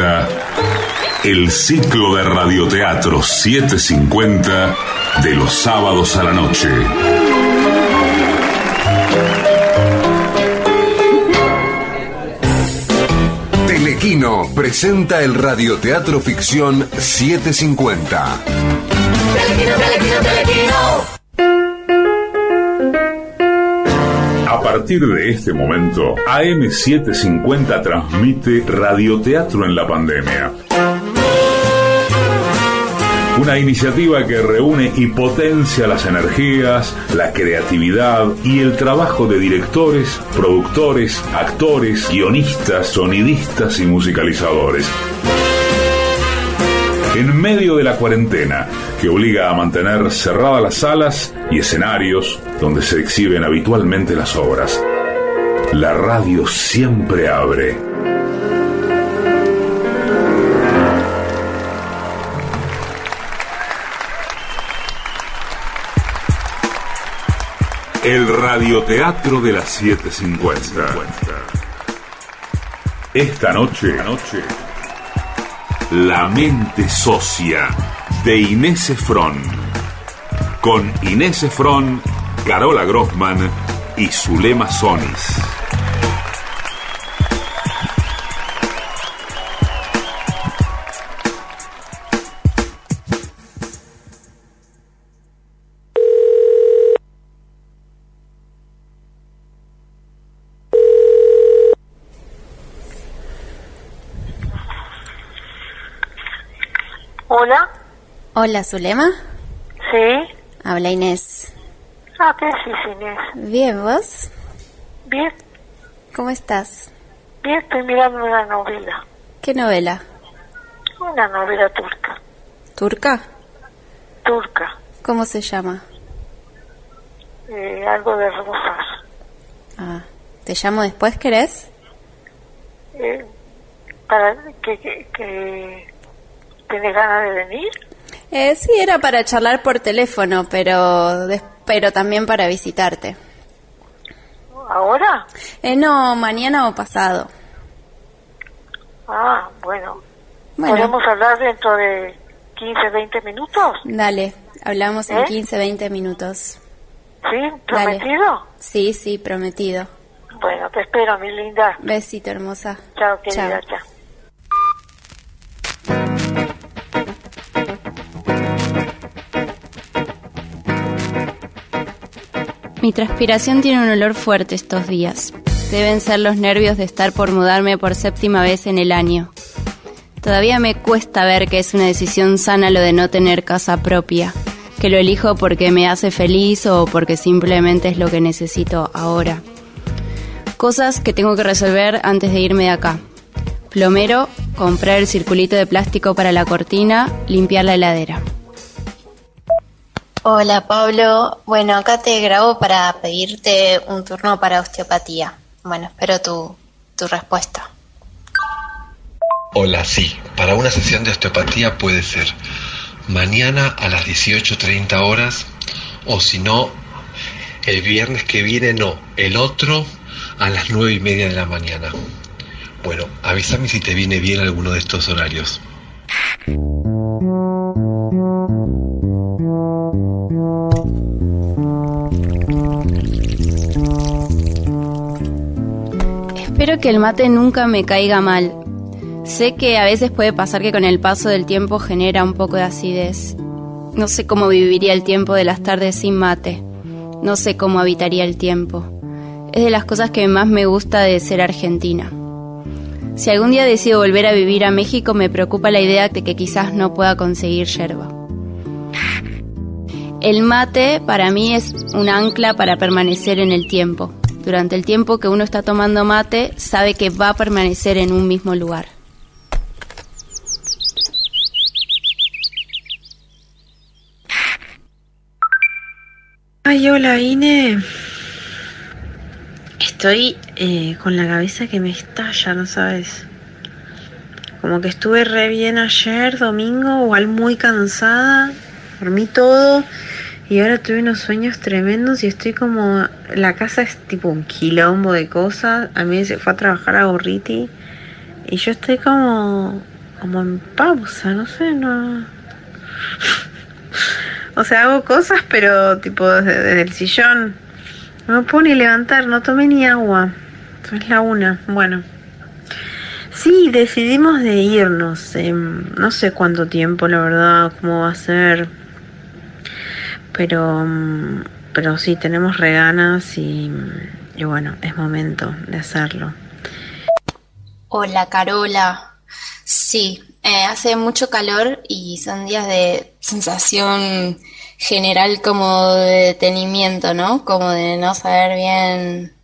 presenta el ciclo de radioteatro 750 de los sábados a la noche. Telequino presenta el radioteatro ficción 750. Telequino, telequino, telequino. Partir de este momento, AM750 transmite radioteatro en la pandemia. Una iniciativa que reúne y potencia las energías, la creatividad y el trabajo de directores, productores, actores, guionistas, sonidistas y musicalizadores. En medio de la cuarentena, que obliga a mantener cerradas las salas y escenarios donde se exhiben habitualmente las obras, la radio siempre abre. El radioteatro de las 750. Esta noche, La mente socia de Inés Efron. Con Inés Efron, Carola Grossman y Zulema Sonis. Hola, Hola, Zulema. sí. Habla Inés. Ah, ¿qué decís, Inés? Bien, ¿vos? Bien, ¿Cómo estás? bien, estoy mirando una novela. ¿Qué novela? Una novela turca. ¿Turca? Turca. ¿Cómo se llama? Eh, algo de rosas. Ah, ¿te llamo después, querés? Eh, para que, que, que... ¿Tenés ganas de venir? Eh, sí, era para charlar por teléfono, pero, des- pero también para visitarte. ¿Ahora? Eh, no, mañana o pasado. Ah, bueno. Bueno. ¿Podemos hablar dentro de 15, 20 minutos? Dale, hablamos en ¿Eh? 15, 20 minutos. ¿Sí? Dale. ¿Prometido? Sí, sí, prometido. Bueno, te espero, mi linda. Besito, hermosa. Chao, querida. Chao. Chao. Mi transpiración tiene un olor fuerte estos días. Deben ser los nervios de estar por mudarme por séptima vez en el año. Todavía me cuesta ver que es una decisión sana lo de no tener casa propia, que lo elijo porque me hace feliz o porque simplemente es lo que necesito ahora. Cosas que tengo que resolver antes de irme de acá. Plomero, comprar el circulito de plástico para la cortina, limpiar la heladera. Hola Pablo, bueno acá te grabo para pedirte un turno para osteopatía. Bueno, espero tu, tu respuesta. Hola, sí, para una sesión de osteopatía puede ser mañana a las 18.30 horas o si no, el viernes que viene no, el otro a las 9 y media de la mañana. Bueno, avísame si te viene bien alguno de estos horarios. Espero que el mate nunca me caiga mal. Sé que a veces puede pasar que con el paso del tiempo genera un poco de acidez. No sé cómo viviría el tiempo de las tardes sin mate. No sé cómo habitaría el tiempo. Es de las cosas que más me gusta de ser argentina. Si algún día decido volver a vivir a México, me preocupa la idea de que quizás no pueda conseguir yerba. El mate para mí es un ancla para permanecer en el tiempo. Durante el tiempo que uno está tomando mate, sabe que va a permanecer en un mismo lugar. Ay, hola, Ine. Estoy eh, con la cabeza que me estalla, ¿no sabes? Como que estuve re bien ayer, domingo, igual muy cansada, dormí todo y ahora tuve unos sueños tremendos y estoy como... La casa es tipo un quilombo de cosas. A mí se fue a trabajar a Gorriti y yo estoy como, como en pausa, no sé, no. O sea, hago cosas, pero tipo desde, el sillón. No me puedo ni levantar, no tomé ni agua. Es la una. Bueno. Sí, decidimos de irnos. no sé cuánto tiempo, la verdad, cómo va a ser. Pero, pero sí, tenemos reganas y, y bueno, es momento de hacerlo. Hola, Carola. Sí, eh, hace mucho calor y son días de sensación general como de detenimiento, ¿no? Como de no saber bien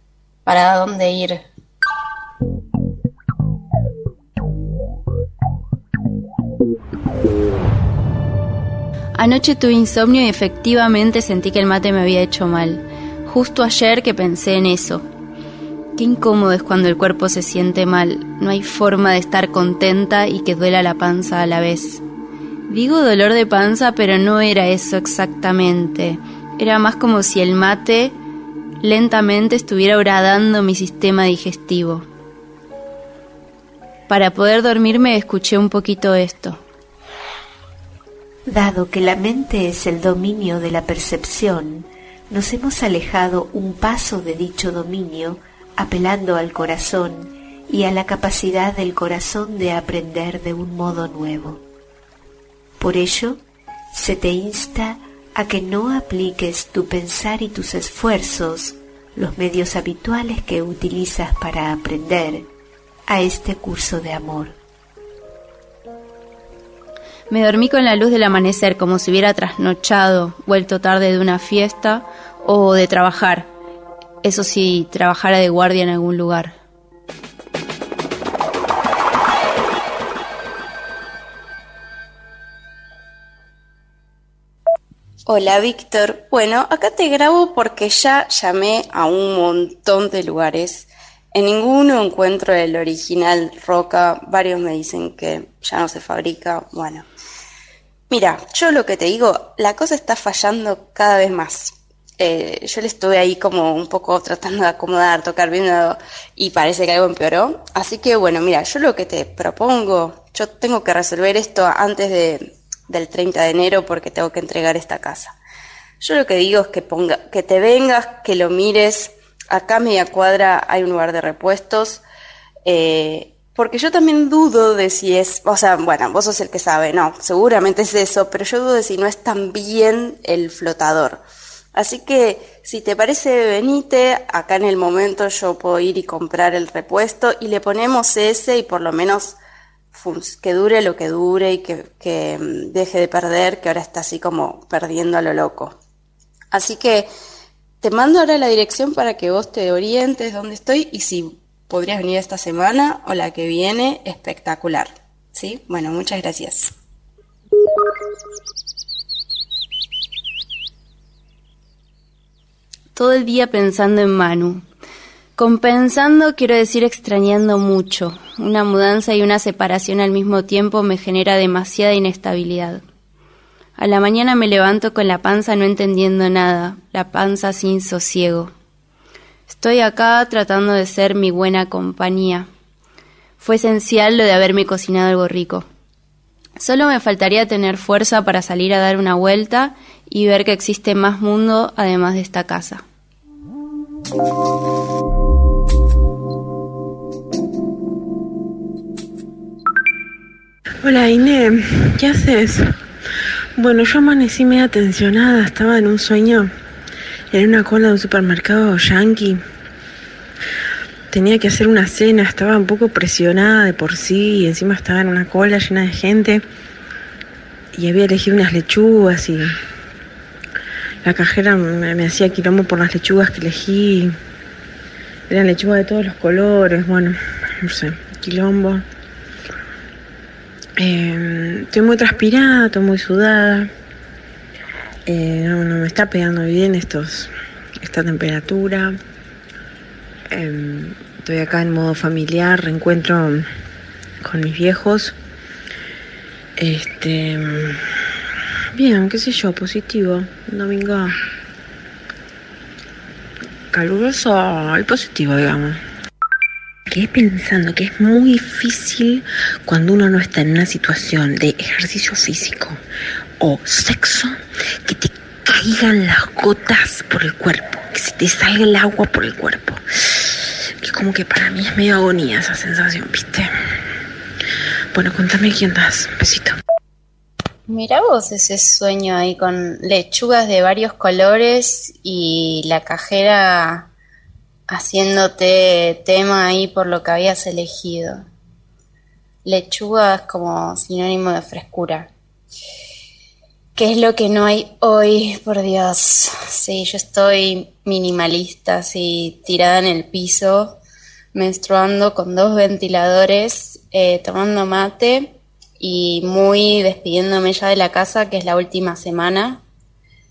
para dónde ir. Anoche tuve insomnio y efectivamente sentí que el mate me había hecho mal. Justo ayer que pensé en eso. Qué incómodo es cuando el cuerpo se siente mal. No hay forma de estar contenta y que duela la panza a la vez. Digo dolor de panza, pero no era eso exactamente. Era más como si el mate lentamente estuviera horadando mi sistema digestivo. Para poder dormirme escuché un poquito esto. Dado que la mente es el dominio de la percepción, nos hemos alejado un paso de dicho dominio apelando al corazón y a la capacidad del corazón de aprender de un modo nuevo. Por ello, se te insta a que no apliques tu pensar y tus esfuerzos, los medios habituales que utilizas para aprender, a este curso de amor. Me dormí con la luz del amanecer como si hubiera trasnochado, vuelto tarde de una fiesta o de trabajar, eso sí, trabajara de guardia en algún lugar. Hola Víctor, bueno, acá te grabo porque ya llamé a un montón de lugares. En ninguno encuentro el original Roca, varios me dicen que ya no se fabrica. Bueno, mira, yo lo que te digo, la cosa está fallando cada vez más. Eh, yo le estuve ahí como un poco tratando de acomodar, tocar, viendo y parece que algo empeoró. Así que bueno, mira, yo lo que te propongo, yo tengo que resolver esto antes de, del 30 de enero porque tengo que entregar esta casa. Yo lo que digo es que, ponga, que te vengas, que lo mires. Acá a media cuadra hay un lugar de repuestos. Eh, porque yo también dudo de si es, o sea, bueno, vos sos el que sabe, no, seguramente es eso, pero yo dudo de si no es tan bien el flotador. Así que si te parece, venite, acá en el momento yo puedo ir y comprar el repuesto y le ponemos ese y por lo menos que dure lo que dure y que, mm, deje de perder, que ahora está así como perdiendo a lo loco. Así que te mando ahora la dirección para que vos te orientes dónde estoy y si podrías venir esta semana o la que viene, espectacular. ¿Sí? Bueno, muchas gracias. todo el día pensando en Manu. Compensando quiero decir extrañando mucho. Una mudanza y una separación al mismo tiempo me genera demasiada inestabilidad. A la mañana me levanto con la panza no entendiendo nada, la panza sin sosiego. Estoy acá tratando de ser mi buena compañía. Fue esencial lo de haberme cocinado algo rico. Solo me faltaría tener fuerza para salir a dar una vuelta y ver que existe más mundo además de esta casa. Hola Ine, ¿qué haces? Bueno, yo amanecí media tensionada, estaba en un sueño, en una cola de un supermercado yankee. Tenía que hacer una cena, estaba un poco presionada de por sí y encima estaba en una cola llena de gente y había elegido unas lechugas y la cajera me, hacía quilombo por las lechugas que elegí. Eran lechugas de todos los colores, bueno, no sé, quilombo. Eh, estoy muy transpirada, estoy muy sudada. Eh, no, me está pegando bien estos, esta temperatura. Eh, estoy acá en modo familiar, reencuentro con mis viejos. Este Bien, qué sé yo, positivo. Un domingo caluroso y positivo, digamos. Quedé pensando que es muy difícil cuando uno no está en una situación de ejercicio físico o sexo que te caigan las gotas por el cuerpo, que se te salga el agua por el cuerpo. Que como que para mí es medio agonía esa sensación, ¿viste? Bueno, contame quién das. Besito. Mira vos ese sueño ahí con lechugas de varios colores y la cajera haciéndote tema ahí por lo que habías elegido. Lechuga es como sinónimo de frescura. ¿Qué es lo que no hay hoy? Por Dios. Sí, yo estoy minimalista, así tirada en el piso, menstruando con dos ventiladores, eh, tomando mate y muy despidiéndome ya de la casa, que es la última semana.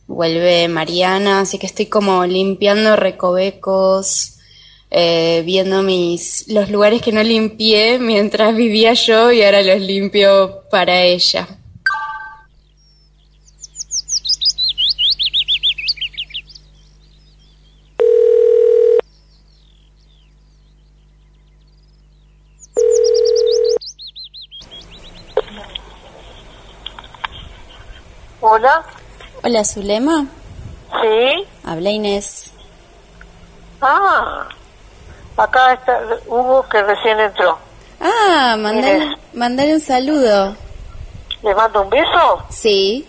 Vuelve Mariana, así que estoy como limpiando recovecos, eh, viendo mis los lugares que no limpié mientras vivía yo y ahora los limpio para ella. Hola, Hola, Zulema. sí. Habla Inés. Ah, acá está Hugo que recién entró. Ah, mandale un saludo. ¿Le mando un beso? Sí.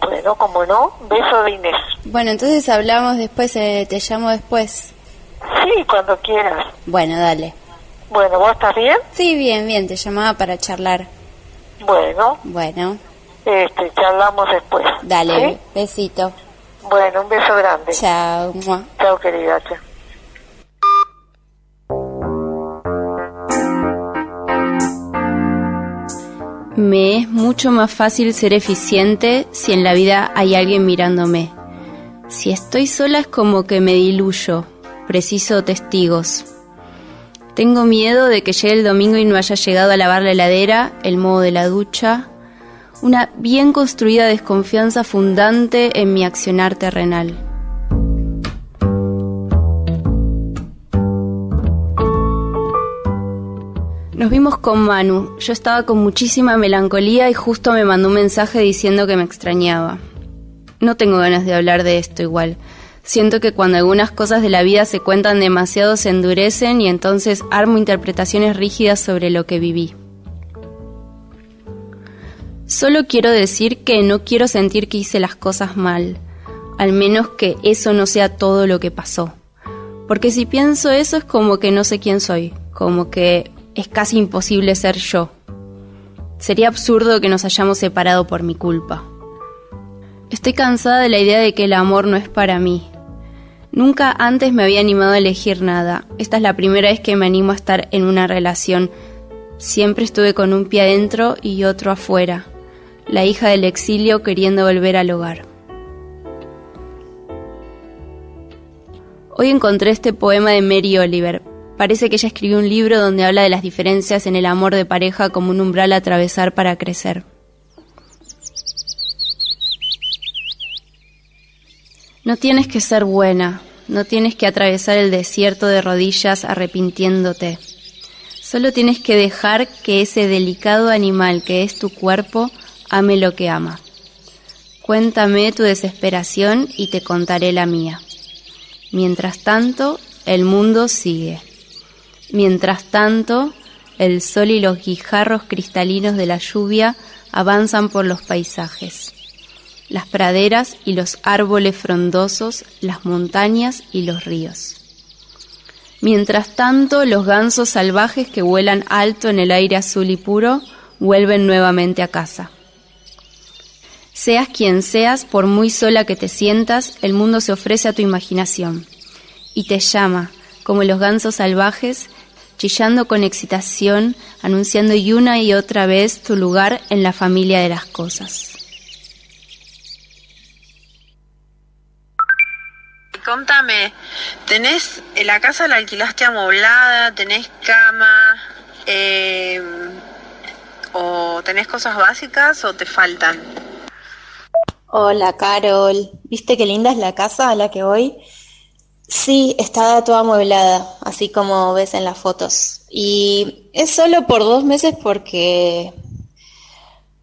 Bueno, como no, beso de Inés. Bueno, entonces hablamos después, eh, te llamo después. Sí, cuando quieras. Bueno, dale. Bueno, ¿vos estás bien? Sí, bien, bien, te llamaba para charlar. Bueno, Bueno, este, charlamos después. dale, ¿Sí? besito. Bueno, un beso grande. Chao. mua. Chao, querida. chao. Me es mucho más fácil ser eficiente si en la vida hay alguien mirándome. Si estoy sola es como que me diluyo, preciso testigos. Tengo miedo de que llegue el domingo y no haya llegado a lavar la heladera, el modo de la ducha, una bien construida desconfianza fundante en mi accionar terrenal. Nos vimos con Manu. Yo estaba con muchísima melancolía y justo me mandó un mensaje diciendo que me extrañaba. No tengo ganas de hablar de esto igual. Siento que cuando algunas cosas de la vida se cuentan demasiado se endurecen y entonces armo interpretaciones rígidas sobre lo que viví. Solo quiero decir que no quiero sentir que hice las cosas mal, al menos que eso no sea todo lo que pasó. Porque si pienso eso es como que no sé quién soy, como que es casi imposible ser yo. Sería absurdo que nos hayamos separado por mi culpa. Estoy cansada de la idea de que el amor no es para mí. Nunca antes me había animado a elegir nada. Esta es la primera vez que me animo a estar en una relación. Siempre estuve con un pie adentro y otro afuera. La hija del exilio queriendo volver al hogar. Hoy encontré este poema de Mary Oliver. Parece que ella escribió un libro donde habla de las diferencias en el amor de pareja como un umbral a atravesar para crecer. No tienes que ser buena, no tienes que atravesar el desierto de rodillas arrepintiéndote. Solo tienes que dejar que ese delicado animal que es tu cuerpo ame lo que ama. Cuéntame tu desesperación y te contaré la mía. Mientras tanto, el mundo sigue. Mientras tanto, el sol y los guijarros cristalinos de la lluvia avanzan por los paisajes. Las praderas y los árboles frondosos, las montañas y los ríos. Mientras tanto, los gansos salvajes que vuelan alto en el aire azul y puro vuelven nuevamente a casa. Seas quien seas, por muy sola que te sientas, el mundo se ofrece a tu imaginación y te llama, como los gansos salvajes, chillando con excitación, anunciando y una y otra vez tu lugar en la familia de las cosas. Contame, ¿tenés la casa la alquilaste amoblada? ¿Tenés cama? Eh, ¿O tenés cosas básicas o te faltan? Hola, Carol. ¿Viste qué linda es la casa a la que voy? Sí, está toda amueblada, así como ves en las fotos. Y es solo por dos meses porque,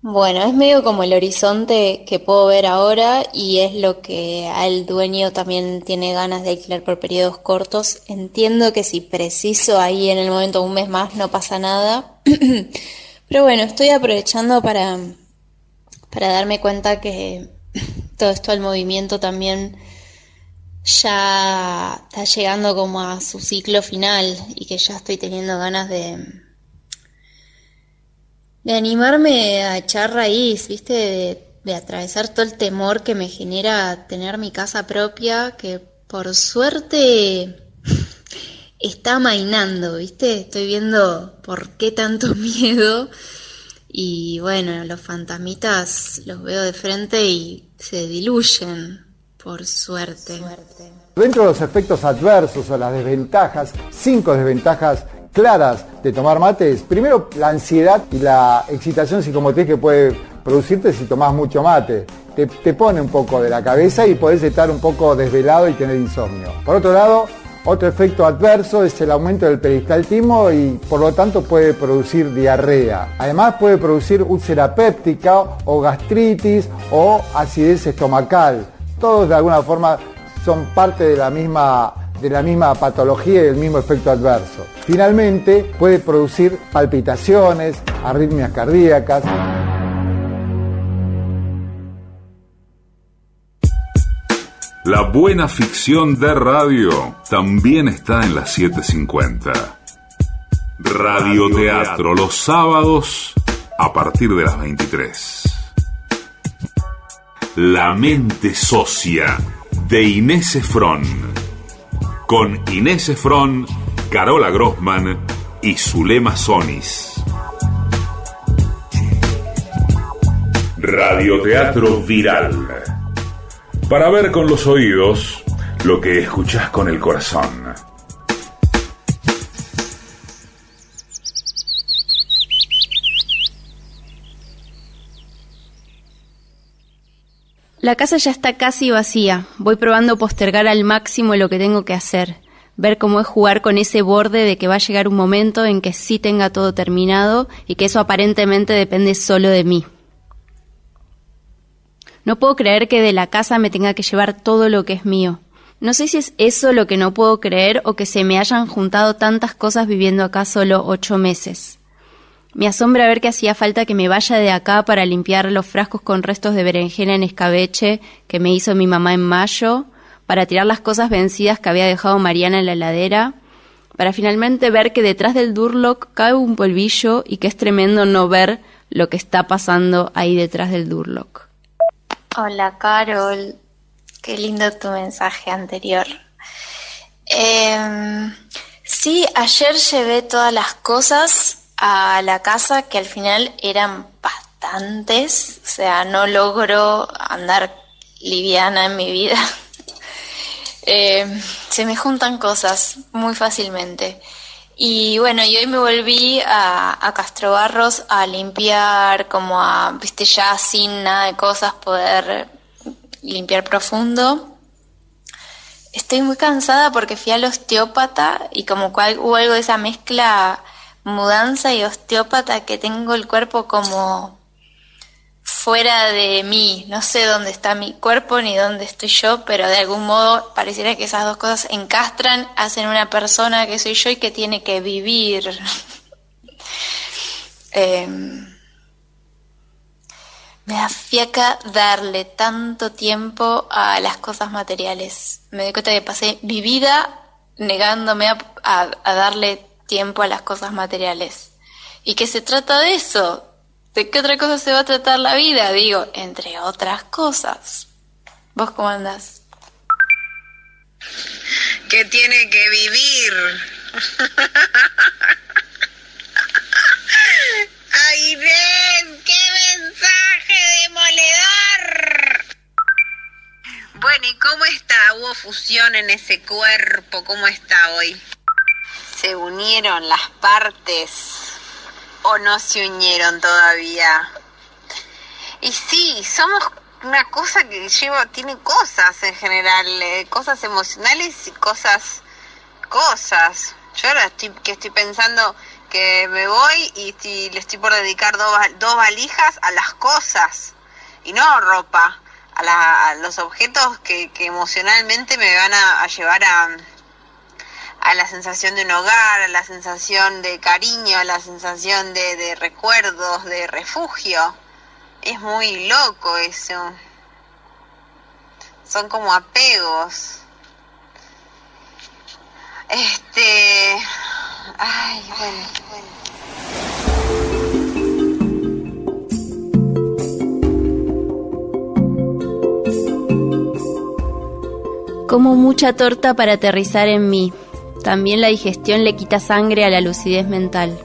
bueno, es medio como el horizonte que puedo ver ahora y es lo que al dueño también tiene ganas de alquilar por periodos cortos. Entiendo que si preciso ahí en el momento un mes más no pasa nada. Pero bueno, estoy aprovechando para, para darme cuenta que todo esto del movimiento también ya está llegando como a su ciclo final y que ya estoy teniendo ganas de, de animarme a echar raíz, ¿viste? De, de atravesar todo el temor que me genera tener mi casa propia, que por suerte está mainando, ¿viste? Estoy viendo por qué tanto miedo y bueno, los fantasmitas los veo de frente y se diluyen, por suerte. Dentro de los efectos adversos o las desventajas, cinco desventajas claras de tomar mate es, primero, la ansiedad y la excitación psicomotriz que puede producirte si tomas mucho mate. Te, te pone un poco de la cabeza y podés estar un poco desvelado y tener insomnio. Por otro lado, otro efecto adverso es el aumento del peristaltismo y por lo tanto puede producir diarrea. Además puede producir úlcera péptica o gastritis o acidez estomacal. Todos de alguna forma son parte de la misma de la misma patología y del mismo efecto adverso. Finalmente, puede producir palpitaciones, arritmias cardíacas. La buena ficción de radio también está en las 750. Radioteatro los sábados a partir de las 23. La mente socia de Inés Efron. Con Inés Efron, Carola Grossman y Zulema Sonis. Radioteatro viral. Para ver con los oídos lo que escuchás con el corazón. La casa ya está casi vacía. Voy probando postergar al máximo lo que tengo que hacer. Ver cómo es jugar con ese borde de que va a llegar un momento en que sí tenga todo terminado y que eso aparentemente depende solo de mí. No puedo creer que de la casa me tenga que llevar todo lo que es mío. No sé si es eso lo que no puedo creer o que se me hayan juntado tantas cosas viviendo acá solo ocho meses. Me asombra ver que hacía falta que me vaya de acá para limpiar los frascos con restos de berenjena en escabeche que me hizo mi mamá en mayo, para tirar las cosas vencidas que había dejado Mariana en la heladera, para finalmente ver que detrás del Durlock cae un polvillo y que es tremendo no ver lo que está pasando ahí detrás del Durlock. Hola Carol, qué lindo tu mensaje anterior. Em, sí, ayer llevé todas las cosas a la casa que al final eran bastantes, o sea, no logro andar liviana en mi vida. Em, se me juntan cosas muy fácilmente. Y bueno, y hoy me volví a, a Castro Barros a limpiar, como a, viste, ya sin nada de cosas, poder limpiar profundo. Estoy muy cansada porque fui al osteópata y como cual, hubo algo de esa mezcla mudanza y osteópata que tengo el cuerpo como fuera de mí. No sé dónde está mi cuerpo ni dónde estoy yo, pero de algún modo pareciera que esas dos cosas encastran, hacen una persona que soy yo y que tiene que vivir. Em, me da fiaca darle tanto tiempo a las cosas materiales. Me doy cuenta que pasé mi vida negándome a, a darle tiempo a las cosas materiales. ¿Y que se trata de eso? ¿De qué otra cosa se va a tratar la vida? Digo, entre otras cosas. ¿Vos cómo andás? Que tiene que vivir. ¡Ay, Inés! ¡Qué mensaje demoledor! Bueno, ¿y cómo está? ¿Hubo fusión en ese cuerpo? ¿Cómo está hoy? ¿Se unieron las partes? O no se unieron todavía. Y sí, somos una cosa que lleva, tiene cosas en general, eh, cosas emocionales y cosas, cosas. Yo ahora estoy, que estoy pensando que me voy y le estoy por dedicar dos, dos valijas a las cosas y no ropa, a, la- a los objetos que, que emocionalmente me van a, a llevar a, a la sensación de un hogar, a la sensación de cariño, a la sensación de, de recuerdos, de refugio. Es muy loco eso. Son como apegos. Este. Ay, bueno, bueno. Como mucha torta para aterrizar en mí. También la digestión le quita sangre a la lucidez mental.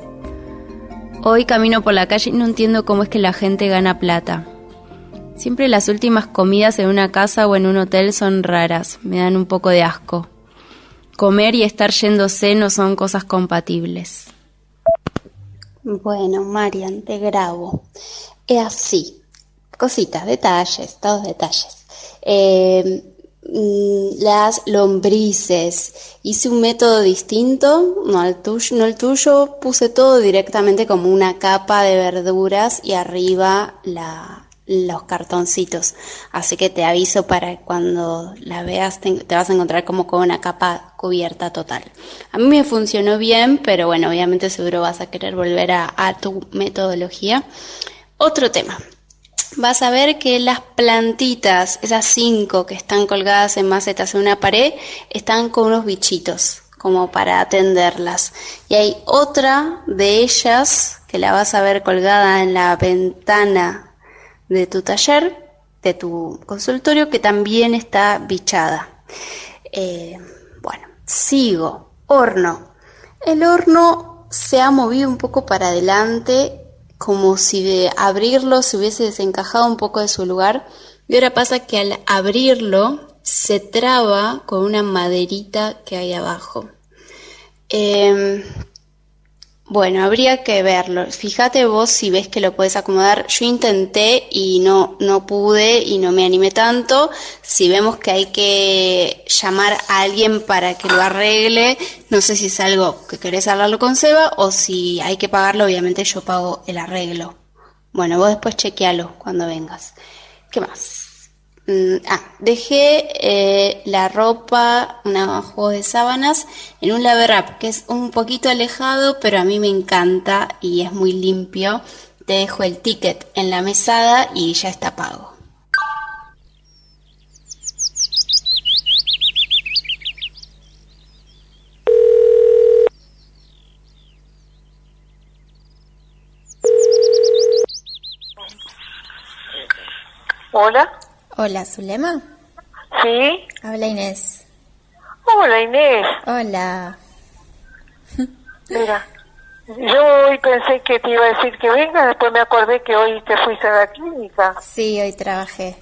Hoy camino por la calle y no entiendo cómo es que la gente gana plata. Siempre las últimas comidas en una casa o en un hotel son raras, me dan un poco de asco. Comer y estar yéndose no son cosas compatibles. Bueno, Marian, te grabo. Es así. Cositas, detalles, todos detalles. Eh, las lombrices. Hice un método distinto, no el tuyo, no el tuyo. Puse todo directamente como una capa de verduras y arriba los cartoncitos. Así que te aviso para cuando la veas te, te vas a encontrar como con una capa cubierta total. A mí me funcionó bien, pero bueno, obviamente seguro vas a querer volver a, a tu metodología. Otro tema. Vas a ver que las plantitas, esas cinco que están colgadas en macetas en una pared, están con unos bichitos, como para atenderlas. Y hay otra de ellas que la vas a ver colgada en la ventana de tu taller, de tu consultorio, que también está bichada. Eh, bueno, sigo. Horno. El horno se ha movido un poco para adelante, como si de abrirlo se hubiese desencajado un poco de su lugar. Y ahora pasa que al abrirlo se traba con una maderita que hay abajo. Eh, bueno, habría que verlo. Fíjate vos si ves que lo puedes acomodar. Yo intenté y no, no pude y no me animé tanto. Si vemos que hay que llamar a alguien para que lo arregle, no sé si es algo que querés hablarlo con Seba o si hay que pagarlo, obviamente yo pago el arreglo. Bueno, vos después chequealo cuando vengas. ¿Qué más? Mm, ah, dejé eh, la ropa, una juego de sábanas, en un laver que es un poquito alejado, pero a mí me encanta y es muy limpio. Te dejo el ticket en la mesada y ya está pago. Hola. Hola, Zulema. Sí. Habla Inés. Hola, Inés. Hola. Mira, yo hoy pensé que te iba a decir que venga, después me acordé que hoy te fuiste a la clínica. Sí, hoy trabajé.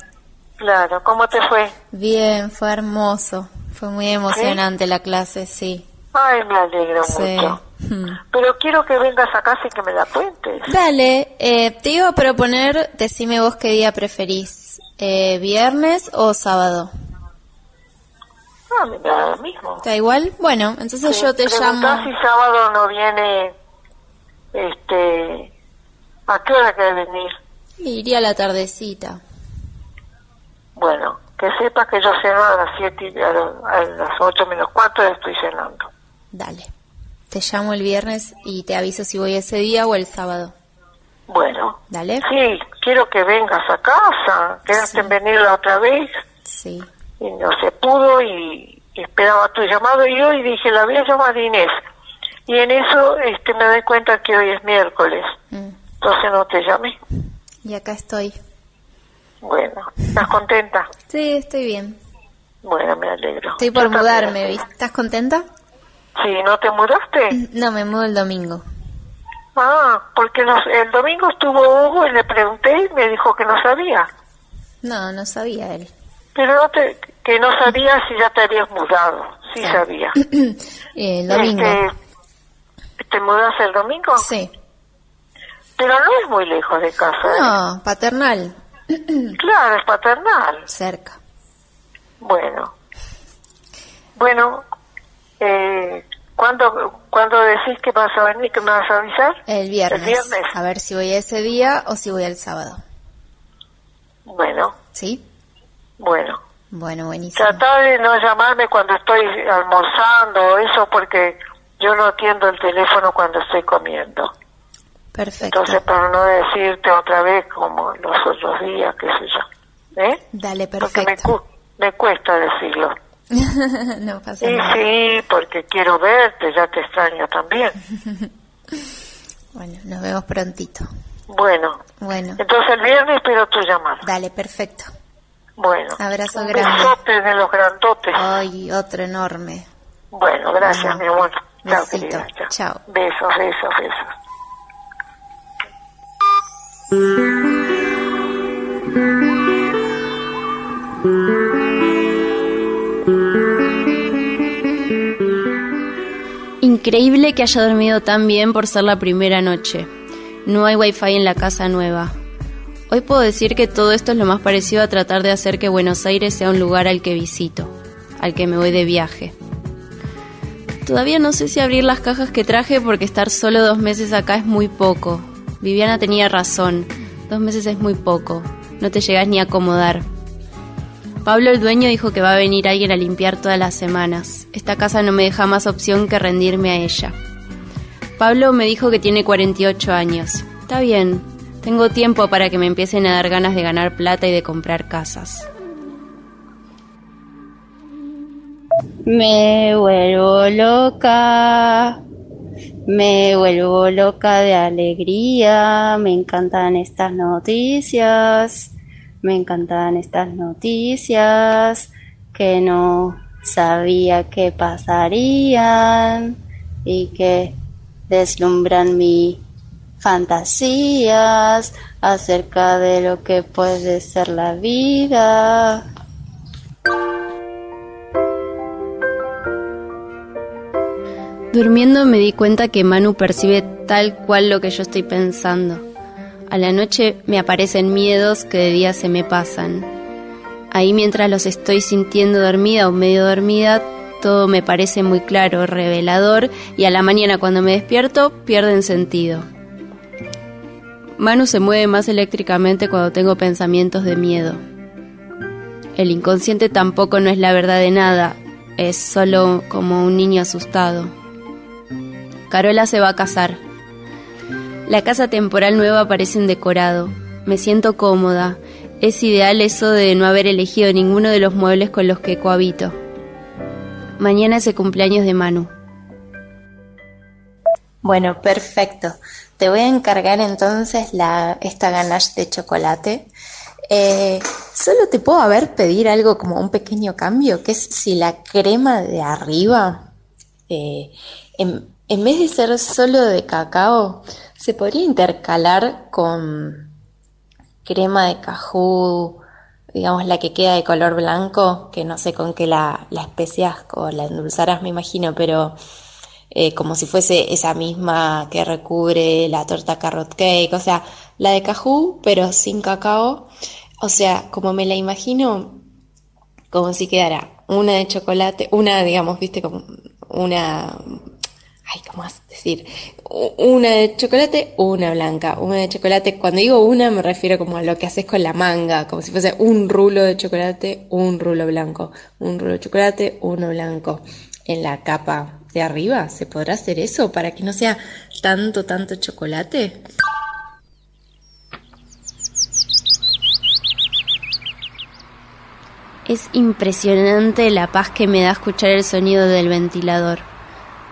Claro, ¿cómo te fue? Bien, fue hermoso. Fue muy emocionante la clase, sí. Ay, me alegro Sí. mucho. Hmm. Pero quiero que vengas a casa y que me la cuentes. Dale, eh, te iba a proponer, decime vos qué día preferís, eh, viernes o sábado. Ah, me da lo mismo. ¿Te da igual? Bueno, entonces Sí, yo te llamo. si sábado no viene, este, ¿a qué hora querés venir? Iría a la tardecita. Bueno, que sepas que yo ceno a las 7 y a, la- a las 8 menos cuarto estoy cenando. Dale. Te llamo el viernes y te aviso si voy ese día o el sábado. Bueno. Dale. Sí, quiero que vengas a casa. Quedaste en venir la otra vez Sí. y no se pudo y, y esperaba tu llamado y hoy dije, la voy a llamar a Inés. Y en eso este, me doy cuenta que hoy es miércoles. Mm. Entonces no te llamé. Y acá estoy. Bueno, ¿estás contenta? Sí, estoy bien. Bueno, me alegro. Estoy por Yo mudarme. ¿viste? ¿Estás contenta? Sí, ¿no te mudaste? No, me mudo el domingo. Ah, porque nos- el domingo estuvo Hugo y le pregunté y me dijo que no sabía. No, no sabía él. Pero no te, que no sabía si ya te habías mudado. Sí sabía. El domingo. Este, ¿Te mudas el domingo? Sí. Pero no es muy lejos de casa. ¿eh? No, paternal. Claro, es paternal. Cerca. Bueno. Bueno, eh, ¿Cuándo, ¿Cuándo decís que vas a venir, que me vas a avisar? El viernes. El viernes. A ver si voy ese día o si voy el sábado. Bueno, ¿Sí? bueno. Bueno, buenísimo. Tratá de no llamarme cuando estoy almorzando o eso porque yo no atiendo el teléfono cuando estoy comiendo. Perfecto. Entonces, para no decirte otra vez como los otros días, qué sé yo. ¿Eh? Dale, Porque me, perfecto. cu- me cuesta decirlo. no pasa Sí, nada. sí, porque quiero verte, ya te extraño también. Bueno, nos vemos prontito. Bueno, Bueno, entonces el viernes espero tu llamada. dale, perfecto. Bueno, Abrazo un grande. de los grandotes. Ay, otro enorme. Bueno, gracias, mi amor. Besito. Chao. Chao. Besos, besos, besos. Increíble que haya dormido tan bien por ser la primera noche. No hay wifi en la casa nueva. Hoy puedo decir que todo esto es lo más parecido a tratar de hacer que Buenos Aires sea un lugar al que visito, al que me voy de viaje. Todavía no sé si abrir las cajas que traje porque estar solo dos meses acá es muy poco. Viviana tenía razón, dos meses es muy poco, no te llegas ni a acomodar. Pablo el dueño dijo que va a venir alguien a limpiar todas las semanas. Esta casa no me deja más opción que rendirme a ella. Pablo me dijo que tiene 48 años. Está bien, tengo tiempo para que me empiecen a dar ganas de ganar plata y de comprar casas. Me vuelvo loca, me vuelvo loca de alegría, me encantan estas noticias, me encantan estas noticias que no sabía que pasarían y que deslumbran mi fantasías acerca de lo que puede ser la vida. Durmiendo me di cuenta que Manu percibe tal cual lo que yo estoy pensando. A la noche me aparecen miedos que de día se me pasan. Ahí mientras los estoy sintiendo dormida o medio dormida, todo me parece muy claro, revelador, y a la mañana cuando me despierto pierden sentido. Manu se mueve más eléctricamente cuando tengo pensamientos de miedo. El inconsciente tampoco no es la verdad de nada, es solo como un niño asustado. Carola se va a casar. La casa temporal nueva parece un decorado. Me siento cómoda. Es ideal eso de no haber elegido ninguno de los muebles con los que cohabito. Mañana es el cumpleaños de Manu. Bueno, perfecto. Te voy a encargar entonces la, esta ganache de chocolate. Eh, solo te puedo a ver pedir algo como un pequeño cambio, que es si la crema de arriba, eh, en vez de ser solo de cacao, se podría intercalar con crema de cajú, digamos la que queda de color blanco, que no sé con qué la, especias o la endulzarás, me imagino, pero eh, como si fuese esa misma que recubre la torta carrot cake, o sea, la de cajú, pero sin cacao, o sea, como me la imagino, como si quedara una de chocolate, una, digamos, viste, como una, ay, ¿cómo vas a decir? Una de chocolate, una blanca, una de chocolate, cuando digo una me refiero como a lo que haces con la manga, como si fuese un rulo de chocolate, un rulo blanco, un rulo de chocolate, uno blanco. En la capa de arriba, ¿se podrá hacer eso para que no sea tanto, tanto chocolate? Es impresionante la paz que me da escuchar el sonido del ventilador.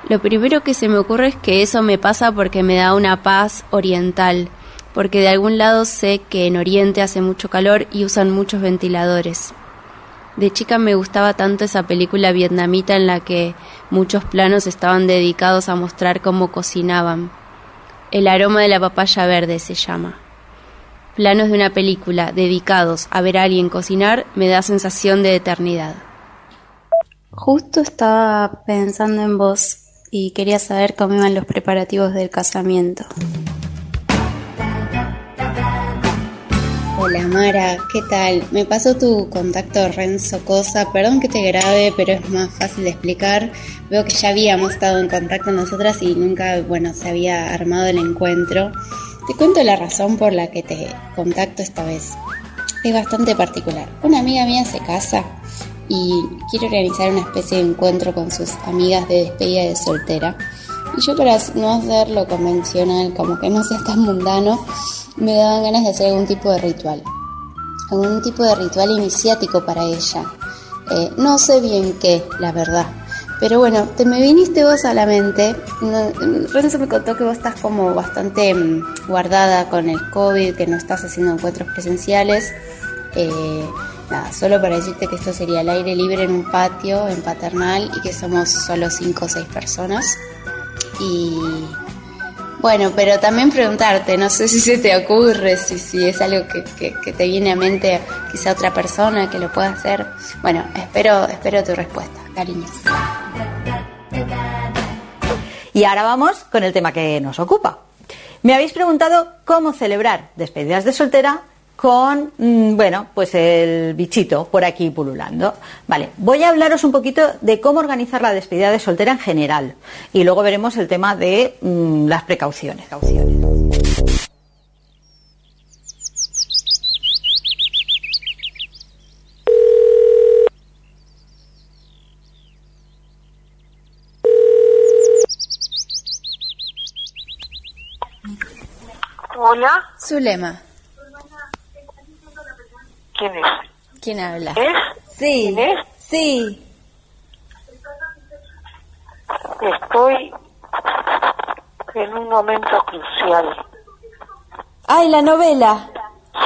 Lo primero que se me ocurre es que eso me pasa porque me da una paz oriental, porque de algún lado sé que en Oriente hace mucho calor y usan muchos ventiladores. De chica me gustaba tanto esa película vietnamita en la que muchos planos estaban dedicados a mostrar cómo cocinaban. El aroma de la papaya verde se llama. Planos de una película dedicados a ver a alguien cocinar me da sensación de eternidad. Justo estaba pensando en vos y quería saber cómo iban los preparativos del casamiento. Hola Mara, ¿qué tal? Me pasó tu contacto Renzo Cosa, perdón que te grabe, pero es más fácil de explicar. Veo que ya habíamos estado en contacto nosotras y nunca, bueno, se había armado el encuentro. Te cuento la razón por la que te contacto esta vez. Es bastante particular. Una amiga mía se casa y quiere organizar una especie de encuentro con sus amigas de despedida de soltera. Y yo para no hacer lo convencional, como que no sea tan mundano, me daban ganas de hacer algún tipo de ritual. Algún tipo de ritual iniciático para ella. Eh, no sé bien qué, la verdad. Pero bueno, te me viniste vos a la mente. Renzo me contó que vos estás como bastante mm, guardada con el COVID, que no estás haciendo encuentros presenciales. Eh, nada, solo para decirte que esto sería al aire libre en un patio, en paternal, y que somos solo 5 o 6 personas. Y bueno, pero también preguntarte, no sé si se te ocurre, si, si es algo que, que, te viene a mente quizá otra persona que lo pueda hacer. Bueno, espero, espero tu respuesta, cariños. Y ahora vamos con el tema que nos ocupa. Me habéis preguntado cómo celebrar despedidas de soltera con, mm, bueno, pues el bichito por aquí pululando. Vale, voy a hablaros un poquito de cómo organizar la despedida de soltera en general y luego veremos el tema de mm, las precauciones. Hola. Zulema. ¿Quién es? ¿Quién habla? ¿Es? Sí. ¿Quién es? Sí. Estoy en un momento crucial. Ay, la novela.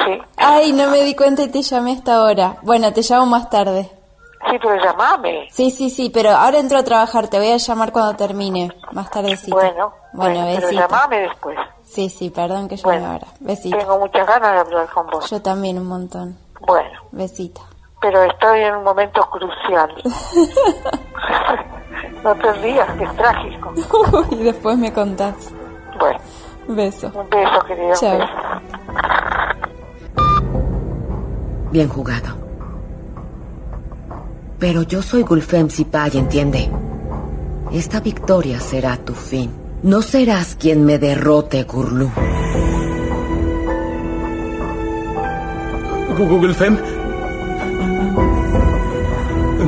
Sí. Ay, no me di cuenta y te llamé hasta ahora. Bueno, te llamo más tarde. Sí, pero llamame. Sí, sí, sí, pero ahora entro a trabajar. Te voy a llamar cuando termine, más tardecito. Bueno, bueno, pero besito. llamame después. Sí, sí, perdón que llame ahora. Besito. Tengo muchas ganas de hablar con vos. Yo también un montón. Bueno, Besito. pero estoy en un momento crucial. no te rías, que es trágico. y después me contás. Bueno, Beso. un beso, querido. Chao. beso. Bien jugado. Pero yo soy Gulfem Sipay, ¿entiende? Esta victoria será tu fin. No serás quien me derrote, Gurlu. Google Fem.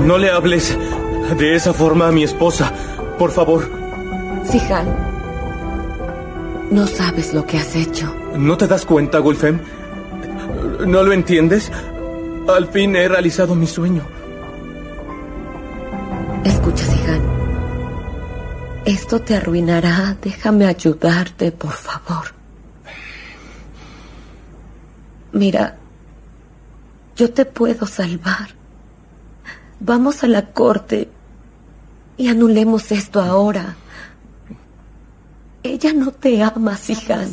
No le hables de esa forma a mi esposa, por favor. Sihan, no sabes lo que has hecho. ¿No te das cuenta, Gulfem? ¿No lo entiendes? Al fin he realizado mi sueño. Escucha, Sihan. Esto te arruinará. Déjame ayudarte, por favor. Mira, yo te puedo salvar. Vamos a la corte y anulemos esto ahora. Ella no te ama, Sihan.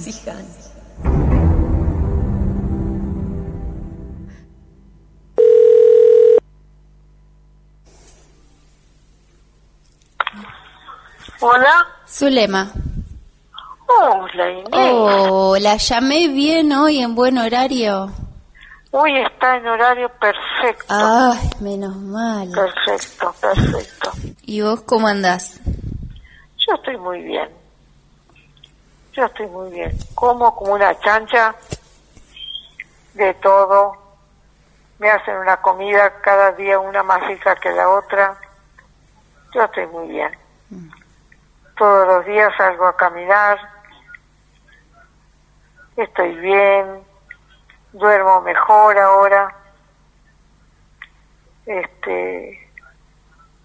Hola. Zulema. Hola, Inés. Oh, la llamé bien hoy en buen horario. Hoy está en horario perfecto. Ay, menos mal. Perfecto, perfecto. ¿Y vos cómo andás? Yo estoy muy bien. Yo estoy muy bien. Como como una chancha de todo. Me hacen una comida cada día una más rica que la otra. Yo estoy muy bien. Todos los días salgo a caminar. Estoy bien. Duermo mejor ahora. Este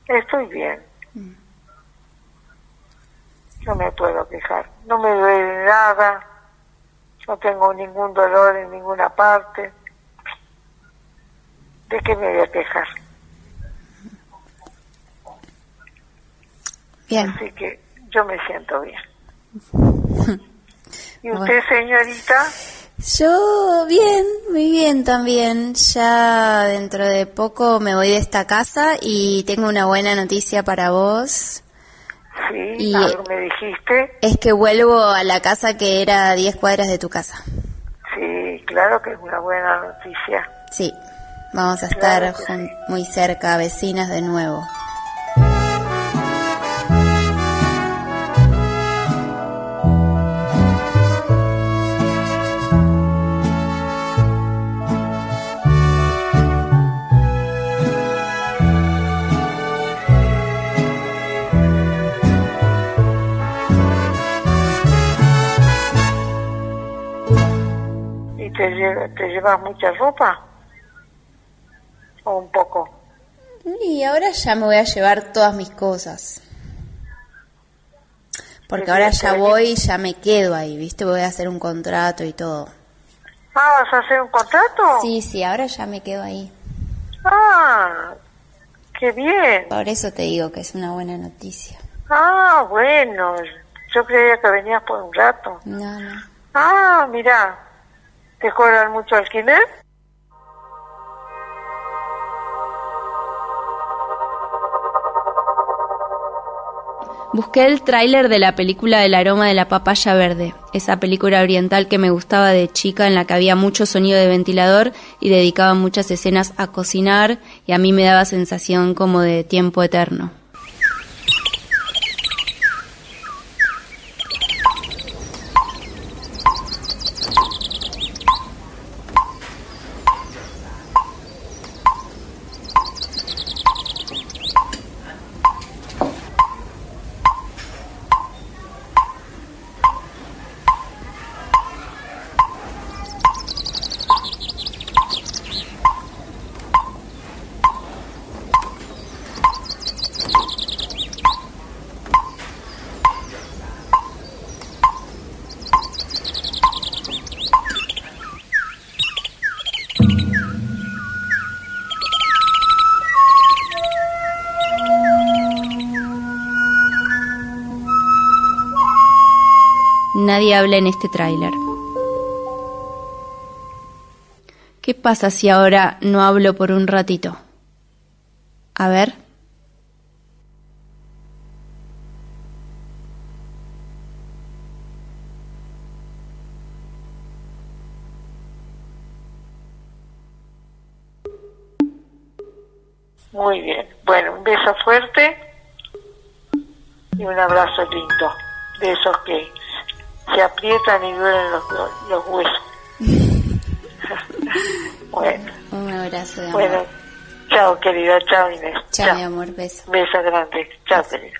estoy bien. No me puedo quejar. No me duele nada. No tengo ningún dolor en ninguna parte. ¿De qué me voy a quejar? Bien. Así que yo me siento bien. ¿Y usted, señorita? Yo bien, muy bien también. Ya dentro de poco me voy de esta casa y tengo una buena noticia para vos. Sí, Y- algo me dijiste. Es que vuelvo a la casa que era a 10 cuadras de tu casa. Sí, claro que es una buena noticia. Sí, vamos a estar Claro muy cerca, vecinas de nuevo. Te, lle- te llevas mucha ropa? ¿O un poco? Y ahora ya me voy a llevar todas mis cosas. Porque ahora ya voy y ya me quedo ahí, ¿viste? Voy a hacer un contrato y todo. Ah, ¿vas a hacer un contrato? Sí, sí, ahora ya me quedo ahí. Ah, qué bien. Por eso te digo que es una buena noticia. Ah, bueno. Yo creía que venías por un rato. No, no. Ah, mira. ¿Te cobran mucho alquiler? Busqué el tráiler de la película El aroma de la papaya verde, esa película oriental que me gustaba de chica en la que había mucho sonido de ventilador y dedicaban muchas escenas a cocinar y a mí me daba sensación como de tiempo eterno. Nadie habla en este tráiler. ¿Qué pasa si ahora no hablo por un ratito? A ver. Muy bien. Bueno, un beso fuerte y un abrazo lindo. De esos se aprietan y duelen los, los huesos. bueno, Un abrazo de amor. bueno. Chao, querida. Chao, Inés. Chao, mi amor, beso. Beso grande. Chao, querida.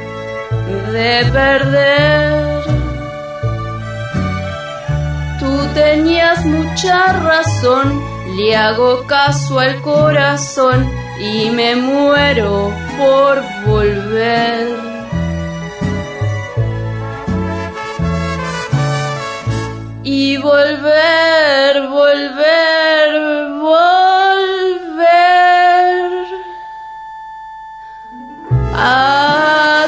de perder. Tú tenías mucha razón, le hago caso al corazón y me muero por volver. Y volver, volver, volver a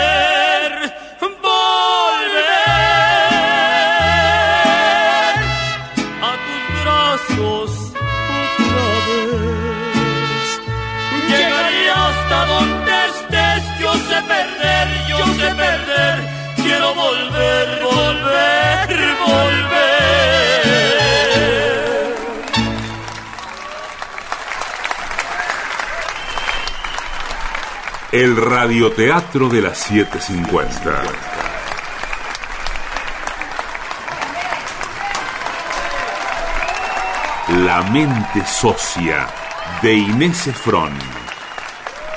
volver, volver, volver. El radioteatro de las 750. La mente socia de Inés Efron.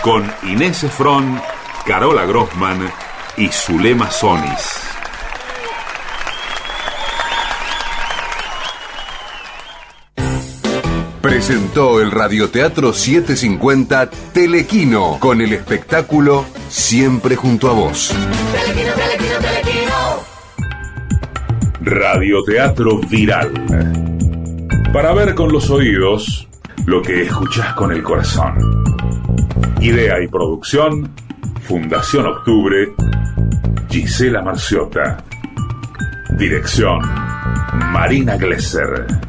Con Inés Efron, Carola Grossman y Zulema Sonis. Presentó el Radioteatro 750 Telequino con el espectáculo Siempre junto a vos. Telequino, telequino, telequino. Radioteatro viral. Para ver con los oídos lo que escuchás con el corazón. Idea y producción, Fundación Octubre, Gisela Marciota. Dirección, Marina Glesser.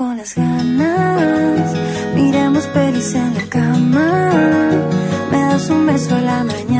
Con las ganas. Miremos pelis en la cama. Me das un beso a la mañana.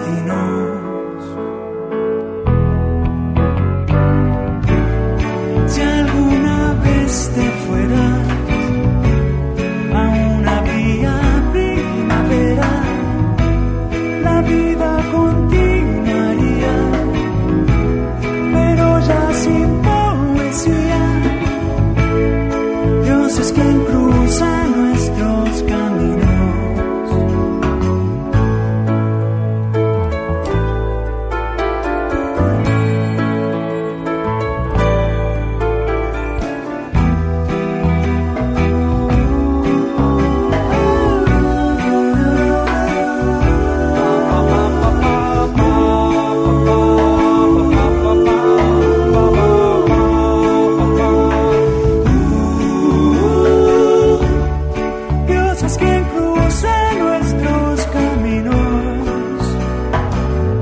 destino.